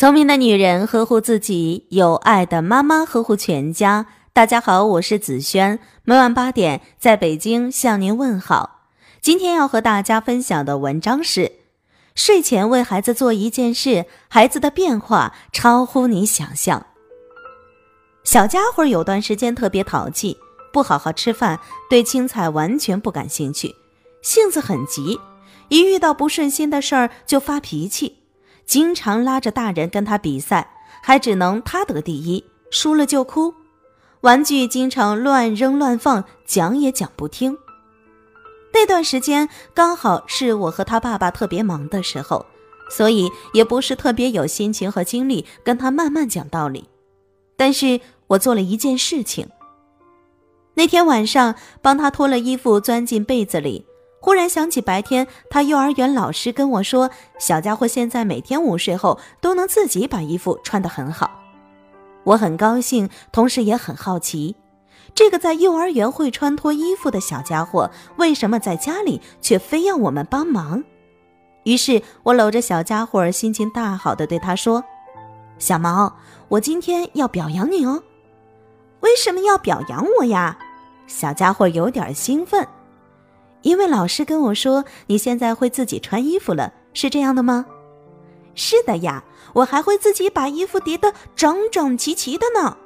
聪明的女人呵护自己，有爱的妈妈呵护全家。大家好，我是子轩，每晚八点在北京向您问好。今天要和大家分享的文章是：睡前为孩子做一件事，孩子的变化超乎你想象。小家伙有段时间特别淘气，不好好吃饭，对青菜完全不感兴趣，性子很急，一遇到不顺心的事儿就发脾气。经常拉着大人跟他比赛，还只能他得第一，输了就哭。玩具经常乱扔乱放，讲也讲不听。那段时间刚好是我和他爸爸特别忙的时候，所以也不是特别有心情和精力跟他慢慢讲道理。但是我做了一件事情。那天晚上帮他脱了衣服，钻进被子里。忽然想起白天他幼儿园老师跟我说，小家伙现在每天午睡后都能自己把衣服穿得很好。我很高兴，同时也很好奇，这个在幼儿园会穿脱衣服的小家伙，为什么在家里却非要我们帮忙？于是我搂着小家伙，心情大好的对他说：“小毛，我今天要表扬你哦。为什么要表扬我呀？”小家伙有点兴奋。因为老师跟我说，你现在会自己穿衣服了，是这样的吗？是的呀，我还会自己把衣服叠得整整齐齐的呢。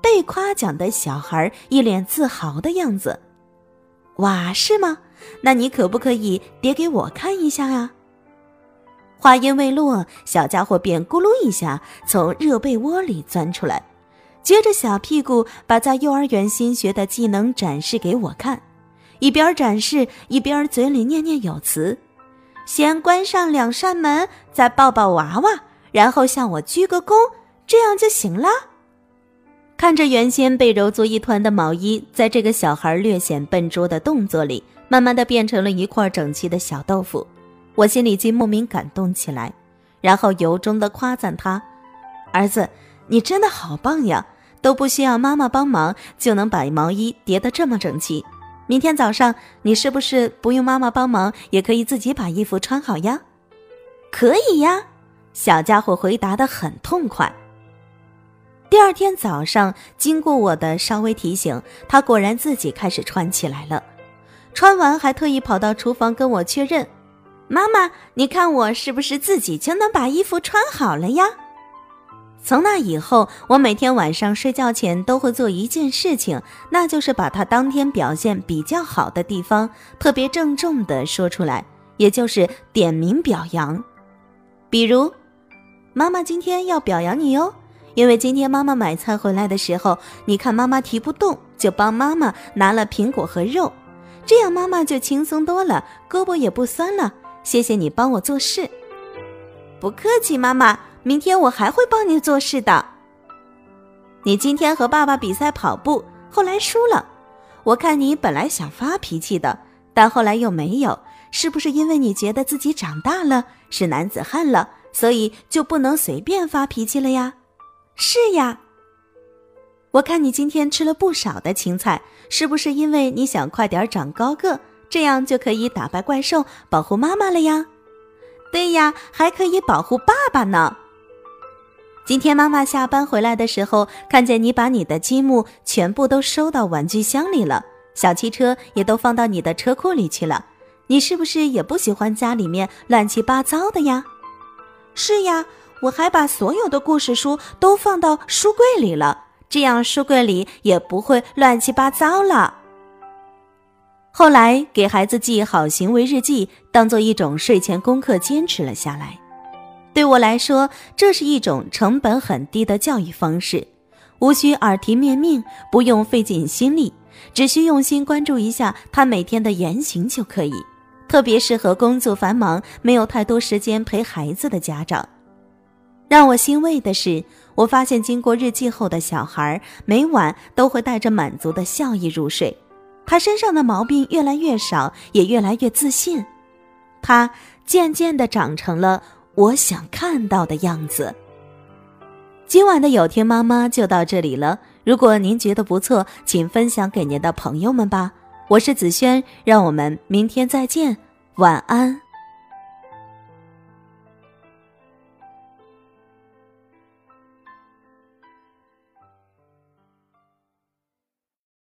被夸奖的小孩一脸自豪的样子。哇，是吗？那你可不可以叠给我看一下呀？话音未落，小家伙便咕噜一下从热被窝里钻出来，撅着小屁股把在幼儿园新学的技能展示给我看。一边展示，一边嘴里念念有词：“先关上两扇门，再抱抱娃娃，然后向我鞠个躬，这样就行了。”看着原先被揉作一团的毛衣，在这个小孩略显笨拙的动作里，慢慢的变成了一块整齐的小豆腐，我心里竟莫名感动起来，然后由衷的夸赞他：“儿子，你真的好棒呀，都不需要妈妈帮忙，就能把毛衣叠得这么整齐。”明天早上你是不是不用妈妈帮忙，也可以自己把衣服穿好呀？可以呀，小家伙回答的很痛快。第二天早上，经过我的稍微提醒，他果然自己开始穿起来了。穿完还特意跑到厨房跟我确认：“妈妈，你看我是不是自己就能把衣服穿好了呀？”从那以后，我每天晚上睡觉前都会做一件事情，那就是把他当天表现比较好的地方特别郑重地说出来，也就是点名表扬。比如，妈妈今天要表扬你哦，因为今天妈妈买菜回来的时候，你看妈妈提不动，就帮妈妈拿了苹果和肉，这样妈妈就轻松多了，胳膊也不酸了。谢谢你帮我做事，不客气，妈妈。明天我还会帮你做事的。你今天和爸爸比赛跑步，后来输了。我看你本来想发脾气的，但后来又没有，是不是因为你觉得自己长大了，是男子汉了，所以就不能随便发脾气了呀？是呀。我看你今天吃了不少的青菜，是不是因为你想快点长高个，这样就可以打败怪兽，保护妈妈了呀？对呀，还可以保护爸爸呢。今天妈妈下班回来的时候，看见你把你的积木全部都收到玩具箱里了，小汽车也都放到你的车库里去了。你是不是也不喜欢家里面乱七八糟的呀？是呀，我还把所有的故事书都放到书柜里了，这样书柜里也不会乱七八糟了。后来给孩子记好行为日记，当做一种睡前功课坚持了下来。对我来说，这是一种成本很低的教育方式，无需耳提面命，不用费尽心力，只需用心关注一下他每天的言行就可以。特别适合工作繁忙、没有太多时间陪孩子的家长。让我欣慰的是，我发现经过日记后的小孩，每晚都会带着满足的笑意入睡，他身上的毛病越来越少，也越来越自信，他渐渐地长成了。我想看到的样子。今晚的有听妈妈就到这里了。如果您觉得不错，请分享给您的朋友们吧。我是子轩，让我们明天再见，晚安。